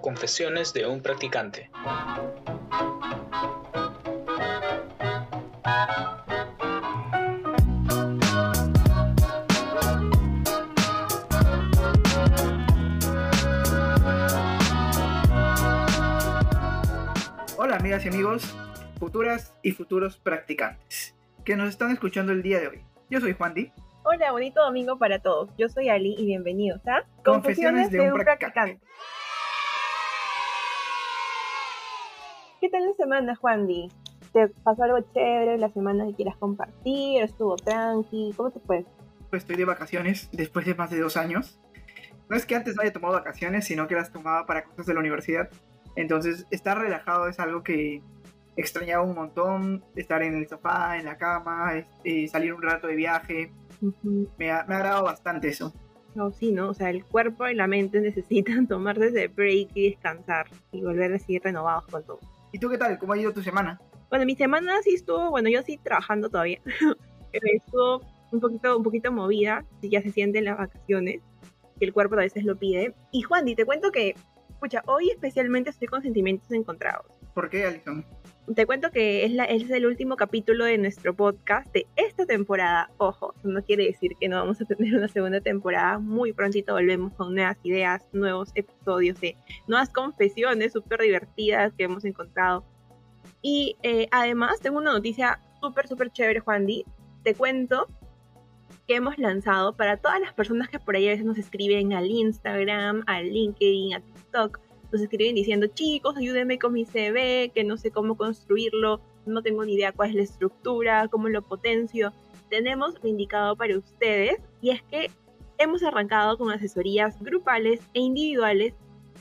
Confesiones de un practicante. Hola amigas y amigos, futuras y futuros practicantes que nos están escuchando el día de hoy. Yo soy Juan Di. Hola, bonito domingo para todos. Yo soy Ali y bienvenidos a Confesiones de un practicante. ¿Qué tal la semana, Juan Di? ¿Te pasó algo chévere la semana que quieras compartir? ¿Estuvo tranqui? ¿Cómo te fue? Pues estoy de vacaciones después de más de dos años. No es que antes no haya tomado vacaciones, sino que las tomaba para cosas de la universidad. Entonces, estar relajado es algo que extrañaba un montón, estar en el sofá, en la cama, este, salir un rato de viaje. me, ha, me ha agradado bastante eso. No, sí, ¿no? O sea, el cuerpo y la mente necesitan tomarse ese break y descansar y volver a seguir renovados con todo. ¿Y tú qué tal? ¿Cómo ha ido tu semana? Bueno, mi semana sí estuvo, bueno, yo sí trabajando todavía. estuvo un poquito, un poquito movida, ya se sienten las vacaciones, que el cuerpo a veces lo pide. Y Juan, y te cuento que, escucha, hoy especialmente estoy con sentimientos encontrados. ¿Por qué, Alison? Te cuento que es, el último capítulo de nuestro podcast de esta temporada. Ojo, no quiere decir que no vamos a tener una segunda temporada. Muy prontito volvemos con nuevas ideas, nuevos episodios de nuevas confesiones súper divertidas que hemos encontrado. Y eh, además tengo una noticia súper, súper chévere, Juan Di. Te cuento que hemos lanzado para todas las personas que por ahí a veces nos escriben al Instagram, al LinkedIn, a TikTok nos escriben diciendo, chicos, ayúdenme con mi CV, que no sé cómo construirlo, no tengo ni idea cuál es la estructura, cómo lo potencio. Tenemos lo indicado para ustedes y es que hemos arrancado con asesorías grupales e individuales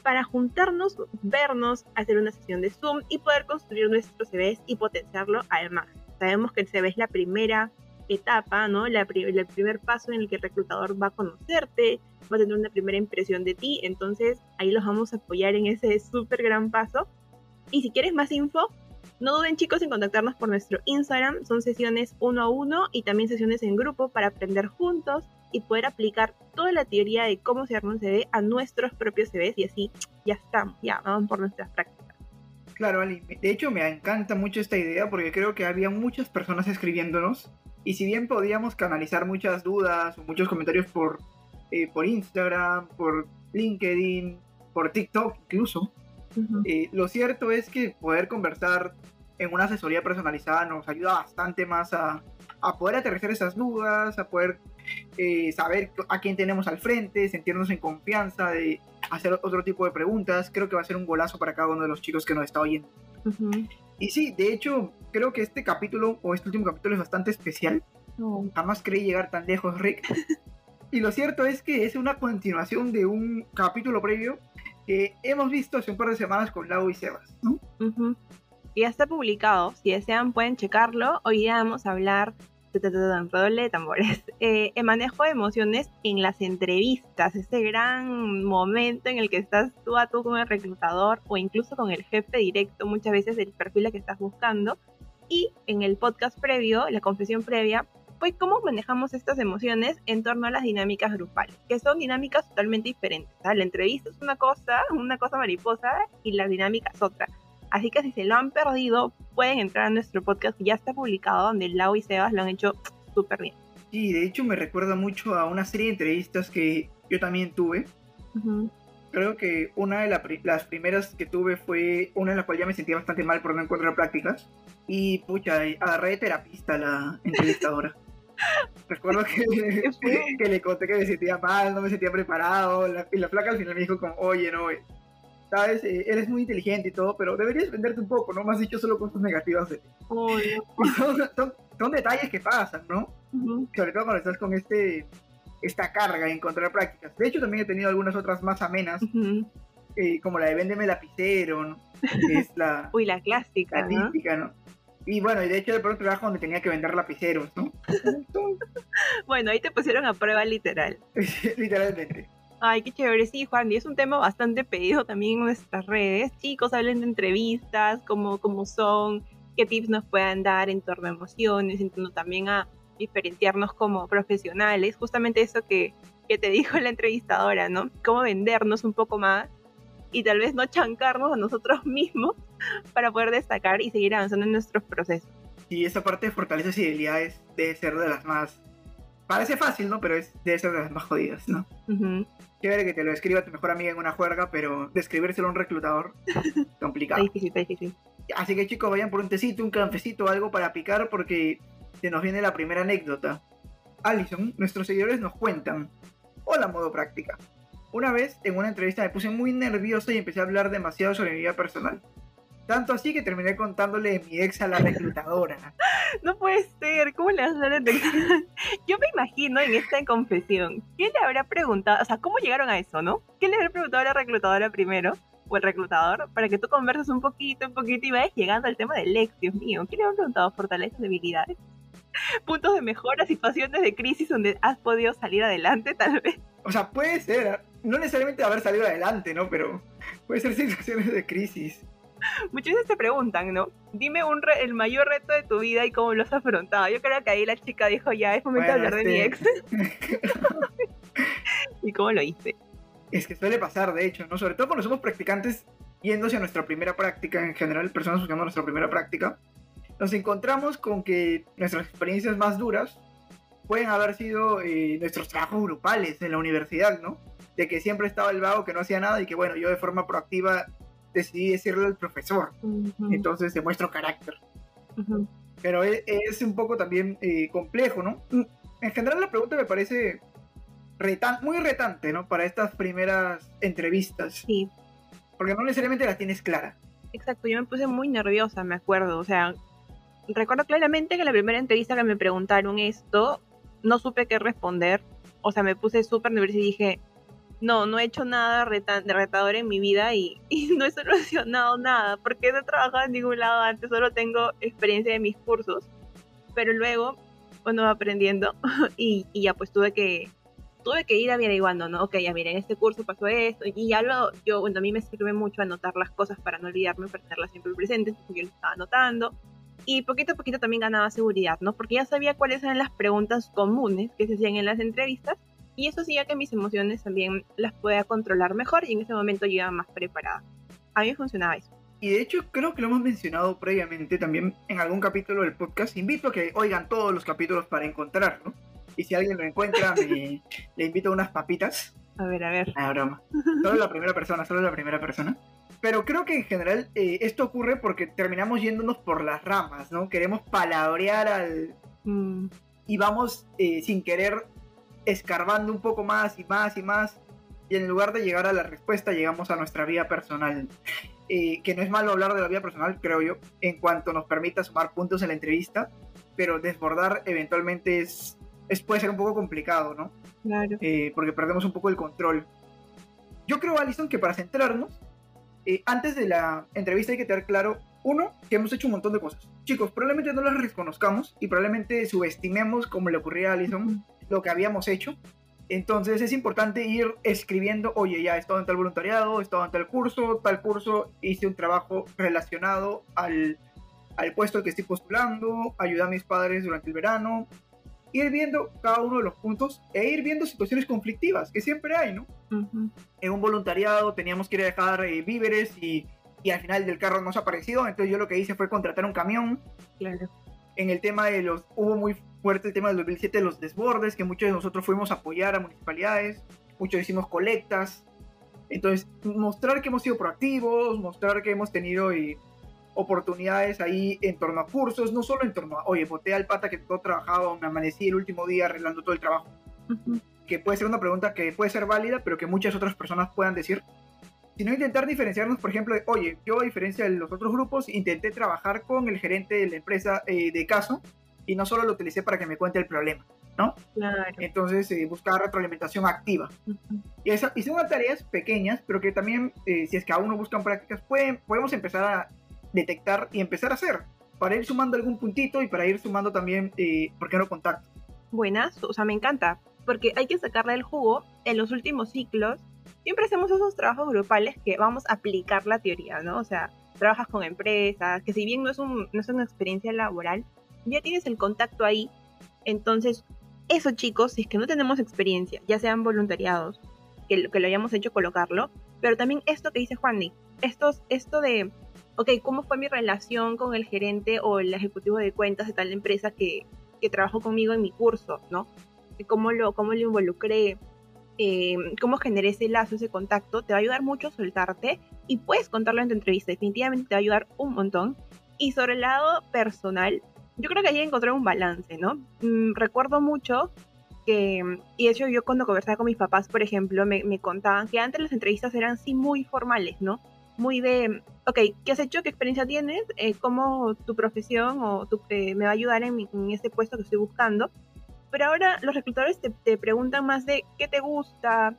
para juntarnos, vernos, hacer una sesión de Zoom y poder construir nuestro CV y potenciarlo al más. Sabemos que el CV es la primera etapa, ¿no? el primer paso en el que el reclutador va a conocerte, va a tener una primera impresión de ti, entonces ahí los vamos a apoyar en ese súper gran paso. Y si quieres más info, no duden chicos en contactarnos por nuestro Instagram, son sesiones uno a uno y también sesiones en grupo para aprender juntos y poder aplicar toda la teoría de cómo se arma un CV a nuestros propios CVs y así ya estamos, ya vamos por nuestras prácticas. Claro, Ali, de hecho me encanta mucho esta idea porque creo que había muchas personas escribiéndonos y si bien podíamos canalizar muchas dudas o muchos comentarios por, eh, por Instagram, por LinkedIn, por TikTok incluso, eh, lo cierto es que poder conversar en una asesoría personalizada nos ayuda bastante más a, a poder aterrizar esas dudas, a poder eh, saber a quién tenemos al frente, sentirnos en confianza de hacer otro tipo de preguntas. Creo que va a ser un golazo para cada uno de los chicos que nos está oyendo. Y sí, de hecho, creo que este capítulo, o este último capítulo, es bastante especial. Jamás creí llegar tan lejos, Rick. y lo cierto es que es una continuación de un capítulo previo que hemos visto hace un par de semanas con Lau y Sebas, ¿no? Ya está publicado, si desean pueden checarlo. Hoy día vamos a hablar de tambores, eh, el manejo de emociones en las entrevistas, ese gran momento en el que estás tú a tú con el reclutador o incluso con el jefe directo, muchas veces del perfil que estás buscando. Y en el podcast previo, la confesión previa, pues cómo manejamos estas emociones en torno a las dinámicas grupales, que son dinámicas totalmente diferentes. La entrevista es una cosa, una cosa mariposa, y la dinámica es otra. Así que si se lo han perdido, pueden entrar a nuestro podcast que ya está publicado, donde Lau y Sebas lo han hecho súper bien. Sí, de hecho me recuerda mucho a una serie de entrevistas que yo también tuve. Creo que una de las primeras que tuve fue una en la cual ya me sentía bastante mal por no encontrar prácticas. Y pucha, agarré de terapista la entrevistadora. Recuerdo que, que, le conté que me sentía mal, no me sentía preparado. y la flaca al final me dijo como, oye, no, sabes, eh, eres muy inteligente y todo, pero deberías venderte un poco, ¿no? Me has dicho solo cosas negativas de son, detalles que pasan, ¿no? Sobre todo cuando estás con este esta carga de encontrar prácticas. De hecho, también he tenido algunas otras más amenas, eh, como la de Véndeme lapicero, ¿no? Que es la... Uy, la clásica, La típica, ¿no? Y bueno, y de hecho, de pronto trabajo donde tenía que vender lapiceros, ¿no? bueno, ahí te pusieron a prueba literal. Literalmente. Ay, qué chévere, sí, Juan, y es un tema bastante pedido también en nuestras redes. Chicos, hablen de entrevistas, cómo, cómo son, qué tips nos puedan dar en torno a emociones, en torno también a diferenciarnos como profesionales. Justamente eso que, que te dijo la entrevistadora, ¿no? Cómo vendernos un poco más y tal vez no chancarnos a nosotros mismos para poder destacar y seguir avanzando en nuestros procesos. Y esa parte de fortalezas y debilidades debe ser de las más... Parece fácil, ¿no? Pero es, debe ser de las más jodidas, ¿no? Uh Chévere que te lo escriba tu mejor amiga en una juerga, pero describírselo a un reclutador, complicado. Está difícil, está difícil. Así que chicos, vayan por un tecito, un cafecito, algo para picar, porque se nos viene la primera anécdota. Alison, nuestros seguidores nos cuentan. Hola, modo práctica. Una vez, en una entrevista, me puse muy nervioso y empecé a hablar demasiado sobre mi vida personal. Tanto así que terminé contándole de mi ex a la reclutadora. No puede ser, ¿cómo le vas a hacer Yo me imagino en esta confesión, ¿qué le habrá preguntado? O sea, ¿cómo llegaron a eso, no? ¿Qué le habrá preguntado a la reclutadora primero? O el reclutador, para que tú converses un poquito, un poquito y vayas llegando al tema del ex, Dios mío. ¿Qué le habrá preguntado? ¿Fortalezas, debilidades? ¿Puntos de mejora, situaciones de crisis donde has podido salir adelante, tal vez? O sea, puede ser, no necesariamente haber salido adelante, ¿no? Pero puede ser situaciones de crisis. Muchas veces te preguntan, ¿no? Dime un el mayor reto de tu vida y cómo lo has afrontado. Yo creo que ahí la chica dijo, ya, es momento de hablar de mi ex. ¿Y cómo lo hice? Es que suele pasar, de hecho, ¿no? Sobre todo cuando somos practicantes yéndose a nuestra primera práctica, en general, personas buscando nuestra primera práctica, nos encontramos con que nuestras experiencias más duras pueden haber sido eh, nuestros trabajos grupales en la universidad, ¿no? De que siempre estaba el vago que no hacía nada y que, bueno, yo de forma proactiva decidí decirle al profesor. Entonces demuestro carácter. Pero e, es, un poco también eh, complejo, ¿no? Mm, en general la pregunta me parece muy retante, ¿no? Para estas primeras entrevistas. Sí. Porque no necesariamente las tienes clara. Exacto, yo me puse muy nerviosa, me acuerdo. O sea, recuerdo claramente que la primera entrevista que me preguntaron esto, no supe qué responder. O sea, me puse súper nerviosa y dije, no, no he hecho nada de retador en mi vida y, no he solucionado nada, porque no he trabajado en ningún lado antes, solo tengo experiencia de mis cursos, pero luego, bueno, aprendiendo y, ya pues tuve que, tuve que ir averiguando, ¿no? Ok, ya miren, este curso pasó esto, y ya lo, yo, bueno, a mí me sirve mucho anotar las cosas para no olvidarme, para tenerlas siempre presentes, yo lo estaba anotando, y poquito a poquito también ganaba seguridad, ¿no? Porque ya sabía cuáles eran las preguntas comunes que se hacían en las entrevistas y eso hacía que mis emociones también las pueda controlar mejor y en ese momento yo iba más preparada. A mí funcionaba eso. Y de hecho creo que lo hemos mencionado previamente también en algún capítulo del podcast. Invito a que oigan todos los capítulos para encontrarlo. Y si alguien lo encuentra, me, le invito a unas papitas. A ver, a ver. Ah, broma. Solo la primera persona, solo la primera persona. Pero creo que en general eh, esto ocurre porque terminamos yéndonos por las ramas, ¿no? Queremos palabrear al... Mm. Y vamos eh, sin querer escarbando un poco más y más y más, y en lugar de llegar a la respuesta, llegamos a nuestra vida personal. Eh, que no es malo hablar de la vida personal, creo yo, en cuanto nos permita sumar puntos en la entrevista, pero desbordar eventualmente es, es puede ser un poco complicado, ¿no? Claro. Eh, porque perdemos un poco el control. Yo creo, Alison, que para centrarnos, eh, antes de la entrevista hay que tener claro, uno, que hemos hecho un montón de cosas. Chicos, probablemente no las reconozcamos y probablemente subestimemos, como le ocurría a Alison, lo que habíamos hecho. Entonces es importante ir escribiendo, oye, ya he estado en tal voluntariado, he estado en tal curso, tal curso, hice un trabajo relacionado al, al puesto que estoy postulando, ayudé a mis padres durante el verano, ir viendo cada uno de los puntos e ir viendo situaciones conflictivas, que siempre hay, ¿no? En un voluntariado teníamos que ir a dejar eh, víveres y, y, al final del carro no se ha aparecido, entonces yo lo que hice fue contratar un camión. Claro. En el tema de los, hubo muy fuerte el tema del 2007 de los desbordes, que muchos de nosotros fuimos a apoyar a municipalidades, muchos hicimos colectas. Entonces, mostrar que hemos sido proactivos, mostrar que hemos tenido y, oportunidades ahí en torno a cursos, no solo en torno a, oye, boté al pata que todo trabajado, me amanecí el último día arreglando todo el trabajo. Que puede ser una pregunta que puede ser válida, pero que muchas otras personas puedan decir. Sino intentar diferenciarnos, por ejemplo, de, oye, yo a diferencia de los otros grupos, intenté trabajar con el gerente de la empresa eh, de caso y no solo lo utilicé para que me cuente el problema, ¿no? Claro. Entonces, eh, buscar retroalimentación activa. Y, esa, y son tareas pequeñas, pero que también, eh, si es que aún no buscan prácticas, pueden, podemos empezar a detectar y empezar a hacer, para ir sumando algún puntito y para ir sumando también, eh, ¿por qué no contacto? Buenas, o sea, me encanta, porque hay que sacarle el jugo en los últimos ciclos. Siempre hacemos esos trabajos grupales que vamos a aplicar la teoría, ¿no? O sea, trabajas con empresas, que si bien no es, un, no es una experiencia laboral, ya tienes el contacto ahí. Entonces, eso chicos, si es que no tenemos experiencia, ya sean voluntariados, que, que lo hayamos hecho colocarlo, pero también esto que dice Juan esto, esto de, ok, ¿cómo fue mi relación con el gerente o el ejecutivo de cuentas de tal empresa que, que trabajó conmigo en mi curso, ¿no? ¿Cómo lo, cómo lo involucré? Eh, cómo generé ese lazo, ese contacto, te va a ayudar mucho a soltarte y puedes contarlo en tu entrevista. Definitivamente te va a ayudar un montón. Y sobre el lado personal, yo creo que ahí encontré un balance, ¿no? Mm, recuerdo mucho que, y de hecho yo cuando conversaba con mis papás, por ejemplo, me, me, contaban que antes las entrevistas eran sí muy formales, ¿no? Muy de, ok, ¿qué has hecho? ¿Qué experiencia tienes? Eh, ¿Cómo tu profesión o eh, me va a ayudar en, en este puesto que estoy buscando? Pero ahora los reclutadores te, te, preguntan más de qué te gusta,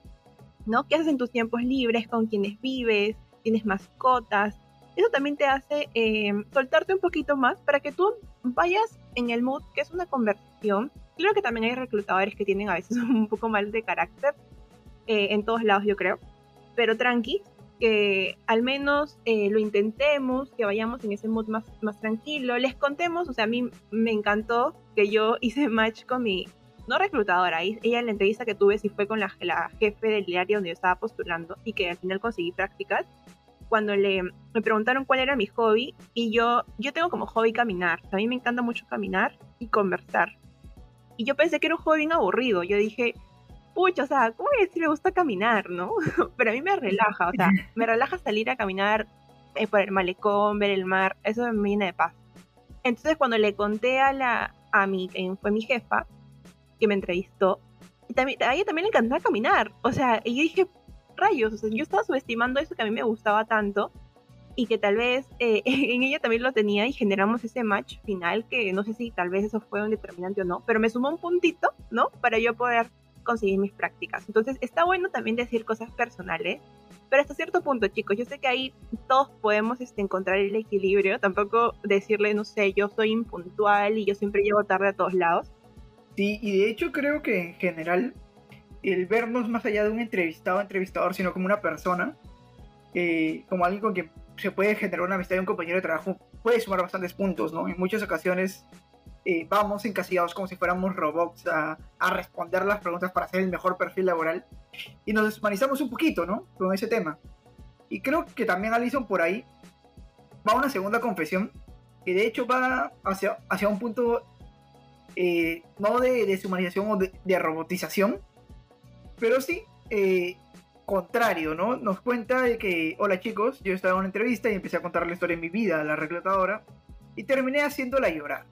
¿no? ¿Qué haces en tus tiempos libres? ¿Con quiénes vives? ¿Tienes mascotas? Eso también te hace eh, soltarte un poquito más para que tú vayas en el mood, que es una conversación. Claro que también hay reclutadores que tienen a veces un poco mal de carácter, eh, en todos lados yo creo, pero tranqui, que al menos eh, lo intentemos, que vayamos en ese mood más, más tranquilo, les contemos, o sea, a mí me encantó que yo hice match con mi, no reclutadora, ella en la entrevista que tuve sí fue con la, la jefe del área donde yo estaba postulando y que al final conseguí prácticas, cuando le, me preguntaron cuál era mi hobby y yo, yo tengo como hobby caminar. A mí me encanta mucho caminar y conversar. Y yo pensé que era un hobby bien aburrido. Yo dije, pucha, o sea, ¿cómo voy a decir me gusta caminar, no? Pero a mí me relaja, o sea, me relaja salir a caminar eh, por el malecón, ver el mar, eso me viene de paz. Entonces cuando le conté a la, a mi, fue mi jefa, que me entrevistó, también, a ella también le encantaba caminar, o sea, y yo dije, rayos, o sea, yo estaba subestimando eso que a mí me gustaba tanto y que tal vez eh, en ella también lo tenía y generamos ese match final que no sé si tal vez eso fue un determinante o no, pero me sumó un puntito, ¿no? Para yo poder conseguir mis prácticas. Entonces está bueno también decir cosas personales, pero hasta cierto punto, chicos, yo sé que ahí todos podemos este, encontrar el equilibrio, tampoco decirle, no sé, yo soy impuntual y yo siempre llego tarde a todos lados. Sí, y de hecho creo que en general el vernos más allá de un entrevistado entrevistador, sino como una persona, eh, como alguien con quien se puede generar una amistad y un compañero de trabajo, puede sumar bastantes puntos, ¿no? En muchas ocasiones eh, vamos encasillados como si fuéramos robots a, a, responder las preguntas para hacer el mejor perfil laboral y nos deshumanizamos un poquito, ¿no? Con ese tema. Y creo que también Alison por ahí va a una segunda confesión que de hecho va hacia, hacia un punto eh, no de deshumanización o de, de robotización, pero sí, eh, contrario, ¿no? Nos cuenta de que, hola chicos, yo estaba en una entrevista y empecé a contar la historia de mi vida a la reclutadora y terminé haciéndola llorar.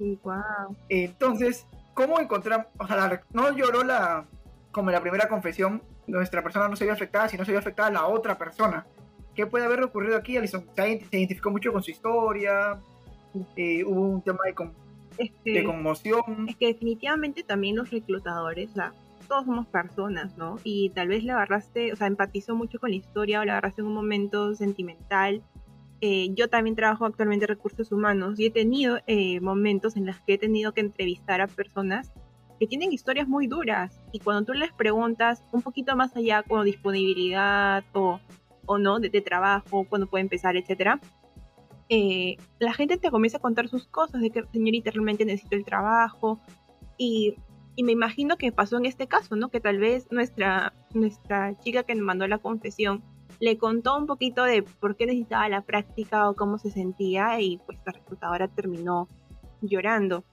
Wow. Entonces, ¿cómo encontramos? O sea, no lloró la, como en la primera confesión, nuestra persona no se vio afectada, sino se vio afectada la otra persona. ¿Qué puede haber ocurrido aquí? Alison se identificó mucho con su historia, eh, hubo un tema de, con, es que, de, conmoción. Es que definitivamente también los reclutadores, sea, todos somos personas, ¿no? Y tal vez le agarraste, o sea, empatizó mucho con la historia o le agarraste en un momento sentimental. Eh, yo también trabajo actualmente en recursos humanos y he tenido eh, momentos en los que he tenido que entrevistar a personas que tienen historias muy duras y cuando tú les preguntas un poquito más allá como disponibilidad o, o no de, de, trabajo, cuando puede empezar, etcétera, eh, la gente te comienza a contar sus cosas de que señorita realmente necesito el trabajo y y me imagino que pasó en este caso, ¿no? Que tal vez nuestra, nuestra chica que nos mandó la confesión le contó un poquito de por qué necesitaba la práctica o cómo se sentía y pues la reclutadora terminó llorando.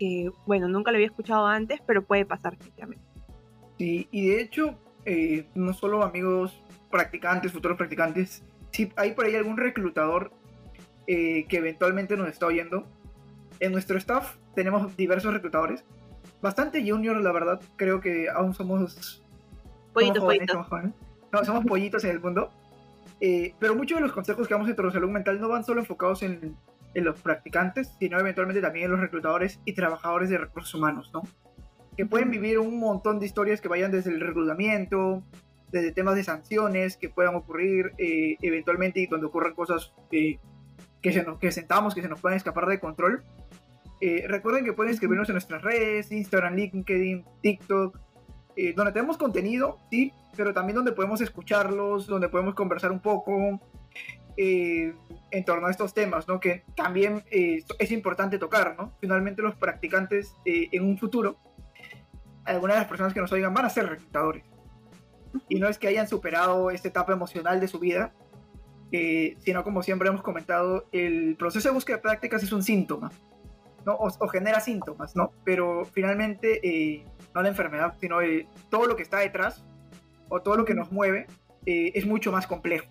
Que bueno, nunca lo había escuchado antes, pero puede pasar efectivamente. Sí, y de hecho, eh, no solo amigos practicantes, futuros practicantes, si hay por ahí algún reclutador eh, que eventualmente nos está oyendo. En nuestro staff tenemos diversos reclutadores bastante junior, la verdad. Creo que aún somos. Pollitos, pollitos. No, somos pollitos en el mundo. Eh, pero muchos de los consejos que damos en salud mental no van solo enfocados en, en, los practicantes, sino eventualmente también en los reclutadores y trabajadores de recursos humanos, ¿no? Que pueden vivir un montón de historias que vayan desde el reclutamiento, desde temas de sanciones que puedan ocurrir eh, eventualmente y cuando ocurran cosas eh, que, se nos, que sentamos, que se nos pueden escapar de control eh, recuerden que pueden escribirnos en nuestras redes, Instagram, LinkedIn, TikTok, eh, donde tenemos contenido, sí, pero también donde podemos escucharlos, donde podemos conversar un poco. eh, en torno a estos temas, ¿no? Que también eh, es importante tocar, ¿no? Finalmente los practicantes eh, en un futuro, algunas de las personas que nos oigan van a ser reclutadores. Y no es que hayan superado esta etapa emocional de su vida, sino como siempre hemos comentado, el proceso de búsqueda de prácticas es un síntoma, ¿no? O, genera síntomas, ¿no? Pero finalmente, no la enfermedad, sino todo lo que está detrás o todo lo que nos mueve es mucho más complejo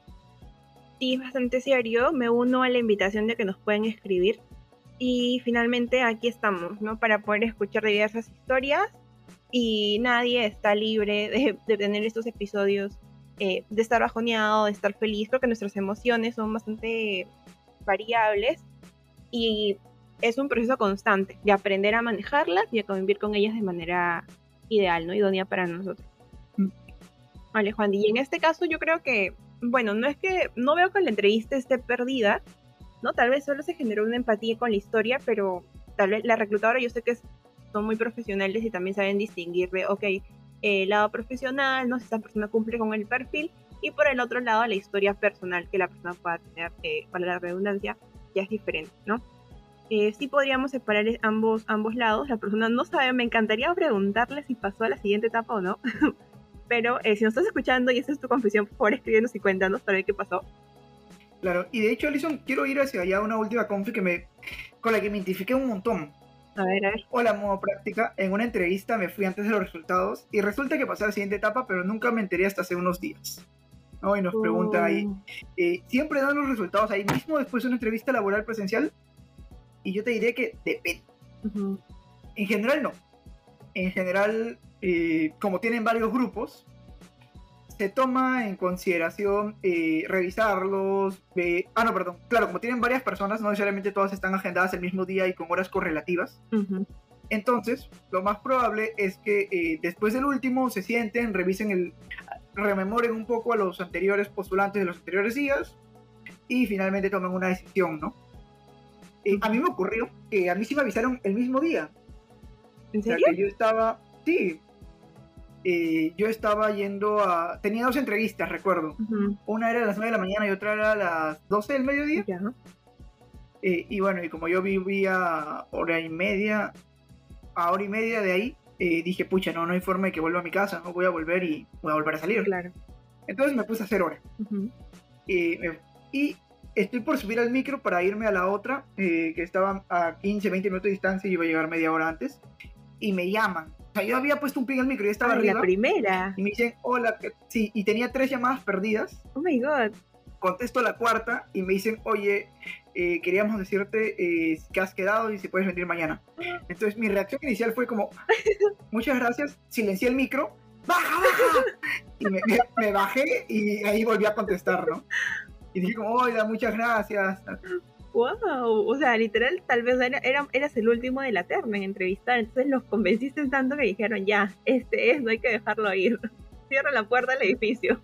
sí es bastante serio. Me uno a la invitación de que nos pueden escribir. Y finalmente aquí estamos, ¿no? Para poder escuchar diversas historias. Y nadie está libre de, tener estos episodios, eh, de estar bajoneado, de estar feliz, porque nuestras emociones son bastante variables. Y es un proceso constante de aprender a manejarlas y a convivir con ellas de manera ideal, ¿no? Idónea para nosotros. Mm. Vale, Juan. Y en este caso yo creo que bueno, no es que no veo que la entrevista esté perdida, ¿no? Tal vez solo se generó una empatía con la historia, pero tal vez la reclutadora yo sé que son muy profesionales y también saben distinguir de, ok, el lado profesional, ¿no? Si esta persona cumple con el perfil, y por el otro lado la historia personal que la persona pueda tener, eh, para la redundancia, ya es diferente, ¿no? Eh, sí podríamos separar ambos, ambos lados, la persona no sabe, me encantaría preguntarle si pasó a la siguiente etapa o no, Pero eh, si nos estás escuchando y esa es tu confesión, por favor escríbenos y cuéntanos para ver qué pasó. Claro, y de hecho, Alison, quiero ir hacia allá una última confi que me, con la que me identifiqué un montón. A ver, a ver. Hola, modo práctica. En una entrevista me fui antes de los resultados y resulta que pasé a la siguiente etapa, pero nunca me enteré hasta hace unos días. ¿no? Y nos preguntan ahí, oh. eh, ¿siempre dan los resultados ahí mismo después de una entrevista laboral presencial? Y yo te diré que depende. En general no. En general eh, como tienen varios grupos, se toma en consideración eh, revisarlos. ah, no, perdón. Claro, como tienen varias personas, no necesariamente todas están agendadas el mismo día y con horas correlativas. Entonces, lo más probable es que eh, después del último se sienten, revisen el. rememoren un poco a los anteriores postulantes de los anteriores días y finalmente tomen una decisión, ¿no? A mí me ocurrió que a mí sí me avisaron el mismo día. ¿En serio? que yo estaba. Sí, eh, yo estaba yendo a... Tenía dos entrevistas, recuerdo. Una era a las 9 de la mañana y otra era a las 12 del mediodía. Eh, y bueno, y como yo vivía hora y media, a hora y media de ahí, eh, dije, pucha, no, no hay forma de que vuelva a mi casa, no voy a volver y voy a volver a salir. Claro. Entonces me puse a hacer hora. y estoy por subir al micro para irme a la otra, que estaba a 15, 20 minutos de distancia y iba a llegar media hora antes. Y me llaman yo había puesto un ping al micro y estaba arriba. La primera. Y me dicen, hola, sí, y tenía tres llamadas perdidas. Oh my god. Contesto la cuarta y me dicen, oye, eh, queríamos decirte eh, que has quedado y si puedes venir mañana. Entonces mi reacción inicial fue como, muchas gracias, silencié el micro, baja, baja. Y me, bajé y ahí volví a contestar, ¿no? Y dije como, hola, muchas gracias wow, o sea, literal, tal vez era, eras el último de la terna en entrevistar, entonces los convenciste tanto que dijeron, ya, este es, no hay que dejarlo ir, cierra la puerta del edificio.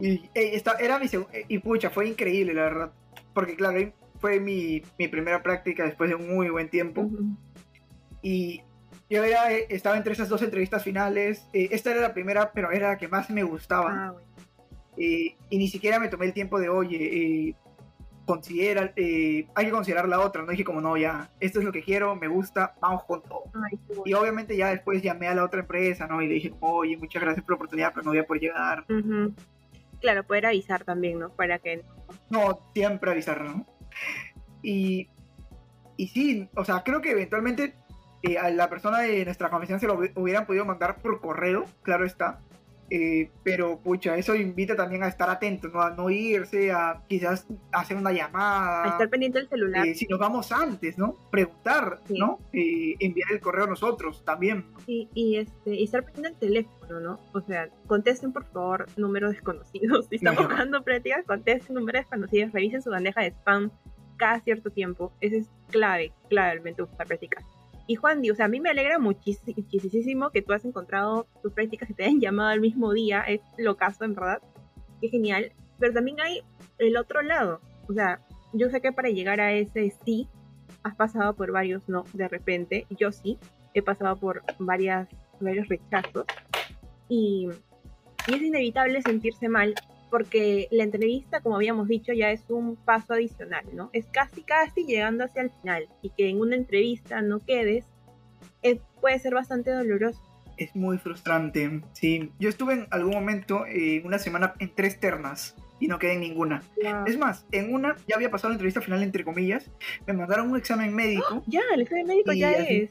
Y esta, era mi y pucha, fue increíble, la verdad, porque claro, fue mi, primera práctica después de un muy buen tiempo. Y yo era, eh, estaba entre esas dos entrevistas finales, eh, esta era la primera, pero era la que más me gustaba. Ah, y ni siquiera me tomé el tiempo de, oye, considera, eh, hay que considerar la otra, no dije como no, ya, esto es lo que quiero, me gusta, vamos con todo. y obviamente ya después llamé a la otra empresa, ¿no? Y le dije, oye, muchas gracias por la oportunidad, pero no voy a poder llegar. Claro, poder avisar también, ¿no? Para que... No, siempre avisar, ¿no? Y, y sí, o sea, creo que eventualmente eh, a la persona de nuestra comisión se lo hubieran podido mandar por correo, claro está. Eh, pero pucha, eso invita también a estar atento, ¿no? a no irse, a quizás hacer una llamada. A estar pendiente del celular. Eh, si nos vamos antes, ¿no? Preguntar, ¿no? Eh, enviar el correo a nosotros también. Sí, y, este, y estar pendiente del teléfono, ¿no? O sea, contesten por favor números desconocidos. Si están buscando prácticas, contesten números desconocidos, revisen su bandeja de spam cada cierto tiempo. Eso es clave, clave al buscar prácticas. Y Juan, o sea, a mí me alegra muchísimo que tú has encontrado tus prácticas y te hayan llamado al mismo día. Es lo caso, en verdad. Qué genial. Pero también hay el otro lado. O sea, yo sé que para llegar a ese sí, has pasado por varios no, de repente. Yo sí, he pasado por varias, varios rechazos. Y, y es inevitable sentirse mal porque la entrevista, como habíamos dicho, ya es un paso adicional, ¿no? Es casi, casi llegando hacia el final y que en una entrevista no quedes, es, puede ser bastante doloroso. Es muy frustrante, sí. Yo estuve en algún momento, eh, una semana, en tres ternas y no quedé en ninguna. Es más, en una ya había pasado la entrevista final, entre comillas, me mandaron un examen médico. Ya, el examen médico ya es.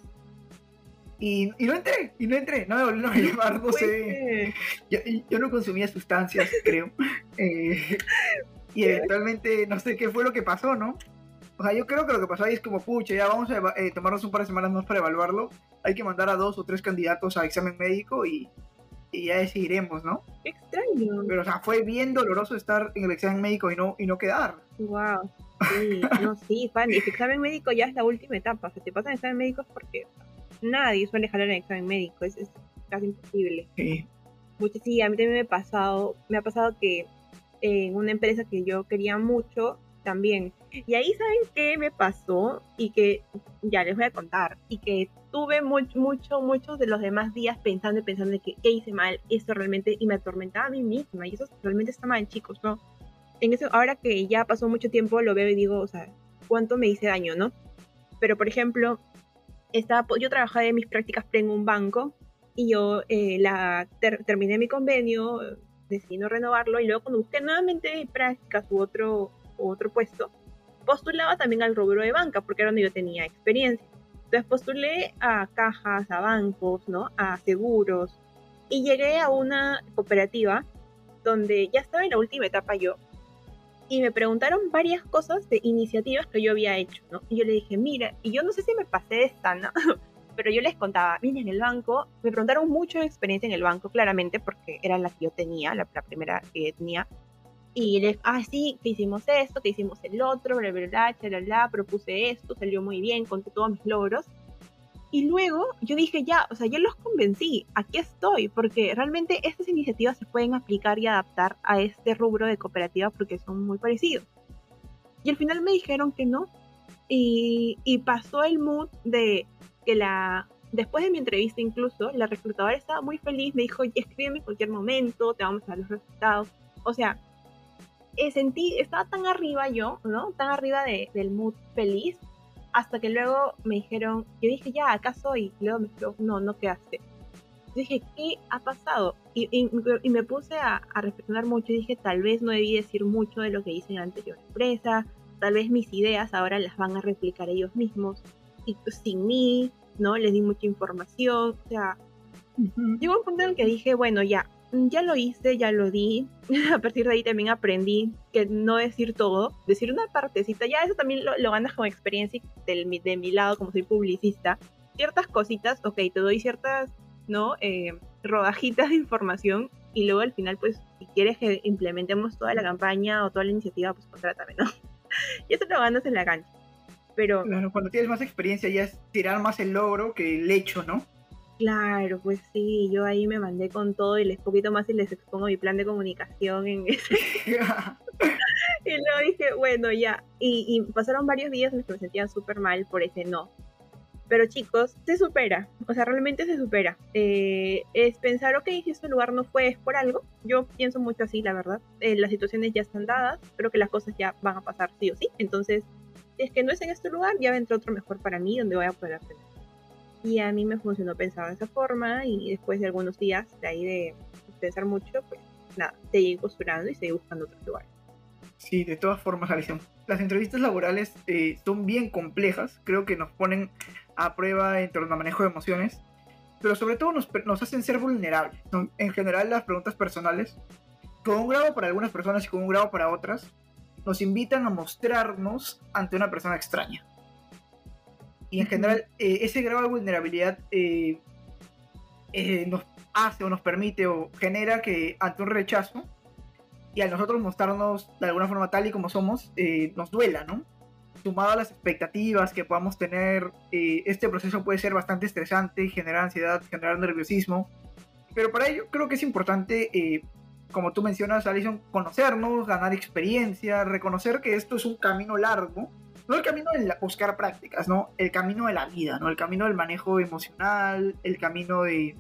Y, no entré, y no entré, no me volvieron a llevar, no sé. Yo, no consumía sustancias, creo. Eh, y eventualmente, no sé qué fue lo que pasó, ¿no? O sea, yo creo que lo que pasó ahí es como, pucha, ya vamos a eh, tomarnos un par de semanas más para evaluarlo. Hay que mandar a dos o tres candidatos a examen médico y, y ya decidiremos, ¿no? extraño. Pero, o sea, fue bien doloroso estar en el examen médico y no, y no quedar. Wow. Sí, no, sí, Fanny, el examen médico ya es la última etapa. O sea, te pasan examen médico porque nadie suele jalar el examen médico, es, casi imposible. Sí. Mucho, sí, a mí también me ha pasado, me ha pasado que en una empresa que yo quería mucho, también. Y ahí, ¿saben qué me pasó? Y que ya les voy a contar. Y que tuve mucho, mucho, muchos de los demás días pensando y pensando de que ¿qué hice mal, esto realmente, y me atormentaba a mí misma. Y eso realmente está mal, chicos, ¿no? En eso, ahora que ya pasó mucho tiempo, lo veo y digo, o sea, ¿cuánto me hice daño, no? Pero, por ejemplo, estaba, yo trabajaba en mis prácticas en un banco y yo eh, la terminé mi convenio, decidí no renovarlo y luego cuando busqué nuevamente prácticas u otro, otro puesto, postulaba también al rubro de banca porque era donde yo tenía experiencia. Entonces postulé a cajas, a bancos, ¿no? A seguros y llegué a una cooperativa donde ya estaba en la última etapa yo y me preguntaron varias cosas de iniciativas que yo había hecho, ¿no? Y yo le dije, mira, y yo no sé si me pasé de esta, ¿no? Pero yo les contaba, mira, en el banco, me preguntaron mucho de experiencia en el banco, claramente, porque era la que yo tenía, la, primera que tenía. Y les, ah, sí, que hicimos esto, que hicimos el otro, bla, bla, bla, bla, propuse esto, salió muy bien, conté todos mis logros. Y luego yo dije, ya, o sea, yo los convencí, aquí estoy, porque realmente estas iniciativas se pueden aplicar y adaptar a este rubro de cooperativa porque son muy parecidos. Y al final me dijeron que no. Y, y pasó el mood de que la, después de mi entrevista incluso, la reclutadora estaba muy feliz, me dijo, escríbeme en cualquier momento, te vamos a dar los resultados. O sea, eh, sentí, estaba tan arriba yo, ¿no? Tan arriba de, del mood feliz, hasta que luego me dijeron, yo dije, ya, acá soy. Y luego me dijeron, no, no quedaste. Yo dije, ¿qué ha pasado? Y, y, me puse a, a, reflexionar mucho y dije, tal vez no debí decir mucho de lo que hice en la anterior empresa, tal vez mis ideas ahora las van a replicar ellos mismos, y pues, sin mí, ¿no? Les di mucha información, o sea, llegó un punto en el que dije, bueno, ya, ya lo hice, ya lo di. A partir de ahí también aprendí que no decir todo, decir una partecita, ya eso también lo, ganas con experiencia de, de mi lado, como soy publicista. Ciertas cositas, ok, te doy ciertas, ¿no? Eh, rodajitas de información y luego al final, pues, si quieres que implementemos toda la campaña o toda la iniciativa, pues contrátame, ¿no? y eso lo ganas en la cancha. Pero... Cuando tienes más experiencia ya es tirar más el logro que el hecho, ¿no? Claro, pues sí, yo ahí me mandé con todo y les poquito más y les expongo mi plan de comunicación en ese. y luego dije, bueno, ya. Y, pasaron varios días en los que me sentía súper mal por ese no. Pero chicos, se supera, o sea, realmente se supera. Eh, es pensar, ok, si este lugar no fue, es por algo. Yo pienso mucho así, la verdad. Eh, las situaciones ya están dadas, creo que las cosas ya van a pasar sí o sí. Entonces, si es que no es en este lugar, ya vendrá otro mejor para mí, donde voy a poder aprender. Y a mí me funcionó pensar de esa forma y después de algunos días de ahí de pensar mucho, pues nada, seguí costurando y seguí buscando otro lugar. Sí, de todas formas, Alison. Las entrevistas laborales eh, son bien complejas, creo que nos ponen a prueba en torno a manejo de emociones, pero sobre todo nos, nos hacen ser vulnerables. En general, las preguntas personales, con un grado para algunas personas y con un grado para otras, nos invitan a mostrarnos ante una persona extraña. Y en general, eh, ese grado de vulnerabilidad eh, eh, nos hace o nos permite o genera que ante un rechazo y a nosotros mostrarnos de alguna forma tal y como somos, nos duela, ¿no? Sumado a las expectativas que podamos tener, este proceso puede ser bastante estresante, generar ansiedad, generar nerviosismo. Pero para ello creo que es importante, como tú mencionas, Alison, conocernos, ganar experiencia, reconocer que esto es un camino largo no el camino de buscar prácticas, ¿no? El camino de la vida, ¿no? El camino del manejo emocional, el camino de,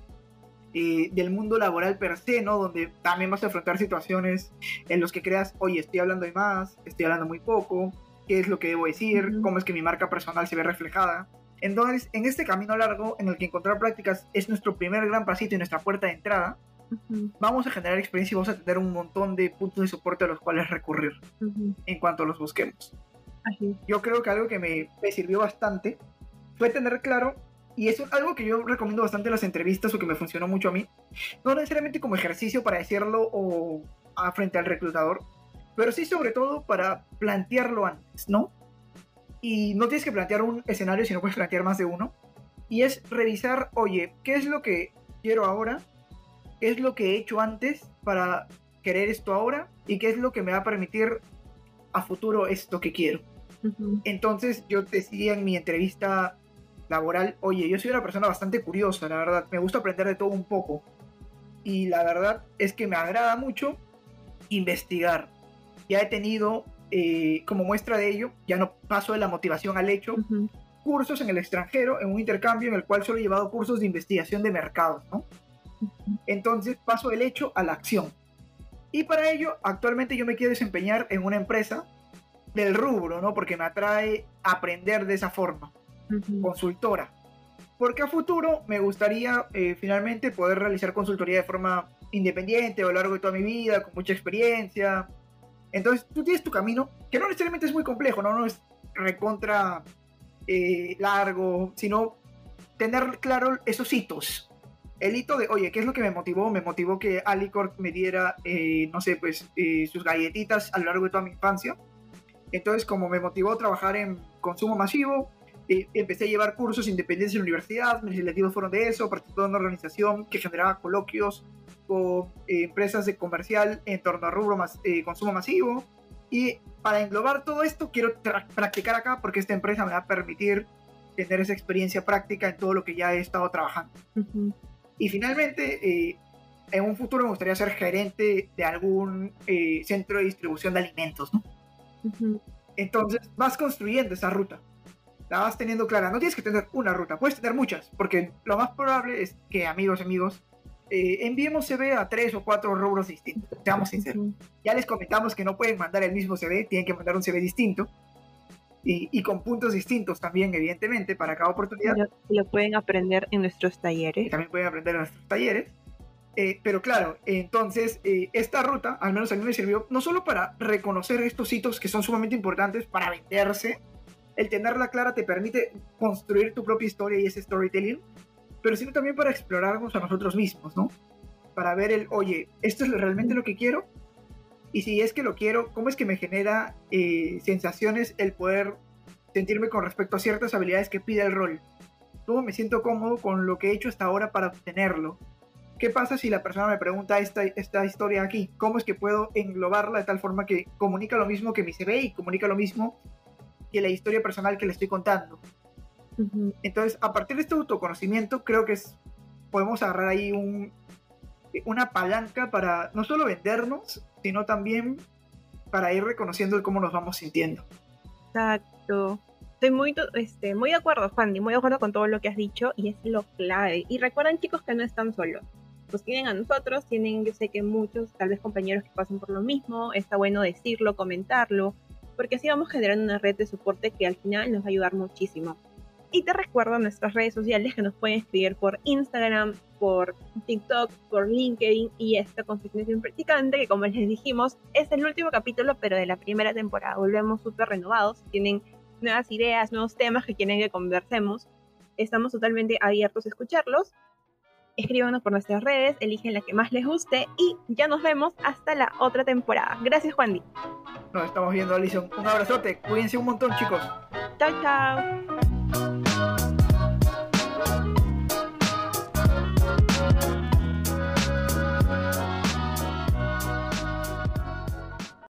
eh, del mundo laboral per se, ¿no? Donde también vas a enfrentar situaciones en los que creas, oye, estoy hablando de más, estoy hablando muy poco, qué es lo que debo decir, cómo es que mi marca personal se ve reflejada. Entonces, en este camino largo en el que encontrar prácticas es nuestro primer gran pasito y nuestra puerta de entrada, vamos a generar experiencia y vamos a tener un montón de puntos de soporte a los cuales recurrir en cuanto los busquemos. Yo creo que algo que me, me, sirvió bastante fue tener claro, y es algo que yo recomiendo bastante en las entrevistas o que me funcionó mucho a mí, no necesariamente como ejercicio para decirlo o a frente al reclutador, pero sí sobre todo para plantearlo antes, ¿no? Y no tienes que plantear un escenario, sino puedes plantear más de uno. Y es revisar, oye, ¿qué es lo que quiero ahora? ¿Qué es lo que he hecho antes para querer esto ahora? ¿Y qué es lo que me va a permitir a futuro esto que quiero? Entonces yo decía en mi entrevista laboral, oye, yo soy una persona bastante curiosa, la verdad, me gusta aprender de todo un poco. Y la verdad es que me agrada mucho investigar. Ya he tenido, eh, como muestra de ello, ya no paso de la motivación al hecho, cursos en el extranjero, en un intercambio en el cual solo he llevado cursos de investigación de mercados, ¿no? Entonces paso del hecho a la acción. Y para ello, actualmente yo me quiero desempeñar en una empresa del rubro, ¿no? Porque me atrae aprender de esa forma, consultora. Porque a futuro me gustaría eh, finalmente poder realizar consultoría de forma independiente a lo largo de toda mi vida, con mucha experiencia. Entonces tú tienes tu camino, que no necesariamente es muy complejo, no, no es recontra eh, largo, sino tener claro esos hitos. El hito de, oye, ¿qué es lo que me motivó? Me motivó que Alicorp me diera, eh, no sé, pues sus galletitas a lo largo de toda mi infancia entonces, como me motivó a trabajar en consumo masivo, eh, empecé a llevar cursos independientes en la universidad, mis legislativos fueron de eso, participé en una organización que generaba coloquios con eh, empresas de comercial en torno a rubro más, eh, consumo masivo. Y para englobar todo esto, quiero practicar acá porque esta empresa me va a permitir tener esa experiencia práctica en todo lo que ya he estado trabajando. Y finalmente, en un futuro me gustaría ser gerente de algún centro de distribución de alimentos, ¿no? Entonces vas construyendo esa ruta. La vas teniendo clara. No tienes que tener una ruta, puedes tener muchas, porque lo más probable es que, amigos, amigos, eh, enviemos CV a tres o cuatro rubros distintos, seamos sinceros. Ya les comentamos que no pueden mandar el mismo CV, tienen que mandar un CV distinto. Y, y con puntos distintos también, evidentemente, para cada oportunidad. Lo, lo pueden aprender en nuestros talleres. también pueden aprender en nuestros talleres. Eh, pero claro, entonces eh, esta ruta, al menos a mí me sirvió no solo para reconocer estos hitos que son sumamente importantes para venderse, el tenerla clara te permite construir tu propia historia y ese storytelling, pero sino también para explorarnos a nosotros mismos, ¿no? Para ver el, oye, ¿esto es realmente lo que quiero? Y si es que lo quiero, ¿cómo es que me genera eh, sensaciones el poder sentirme con respecto a ciertas habilidades que pide el rol? ¿Cómo me siento cómodo con lo que he hecho hasta ahora para obtenerlo? ¿Qué pasa si la persona me pregunta esta, esta historia aquí? ¿Cómo es que puedo englobarla de tal forma que comunica lo mismo que mi CV y comunica lo mismo que la historia personal que le estoy contando? Entonces, a partir de este autoconocimiento, creo que es, podemos agarrar ahí un, una palanca para no solo vendernos, sino también para ir reconociendo cómo nos vamos sintiendo. Exacto. Estoy muy, este, muy de acuerdo, Fandy, muy de acuerdo con todo lo que has dicho y es lo clave. Y recuerden, chicos, que no están solos pues tienen a nosotros, tienen, yo sé que muchos, tal vez compañeros que pasan por lo mismo, está bueno decirlo, comentarlo, porque así vamos generando una red de soporte que al final nos va a ayudar muchísimo. Y te recuerdo nuestras redes sociales que nos pueden escribir por Instagram, por TikTok, por LinkedIn y esta Configuración Practicante, que como les dijimos, es el último capítulo, pero de la primera temporada. Volvemos súper renovados, tienen nuevas ideas, nuevos temas que quieren que conversemos. Estamos totalmente abiertos a escucharlos escríbanos por nuestras redes, eligen la que más les guste y ya nos vemos hasta la otra temporada. Gracias, Juan. Nos estamos viendo, Alison. Un abrazote. Cuídense un montón, chicos. Chao, chao.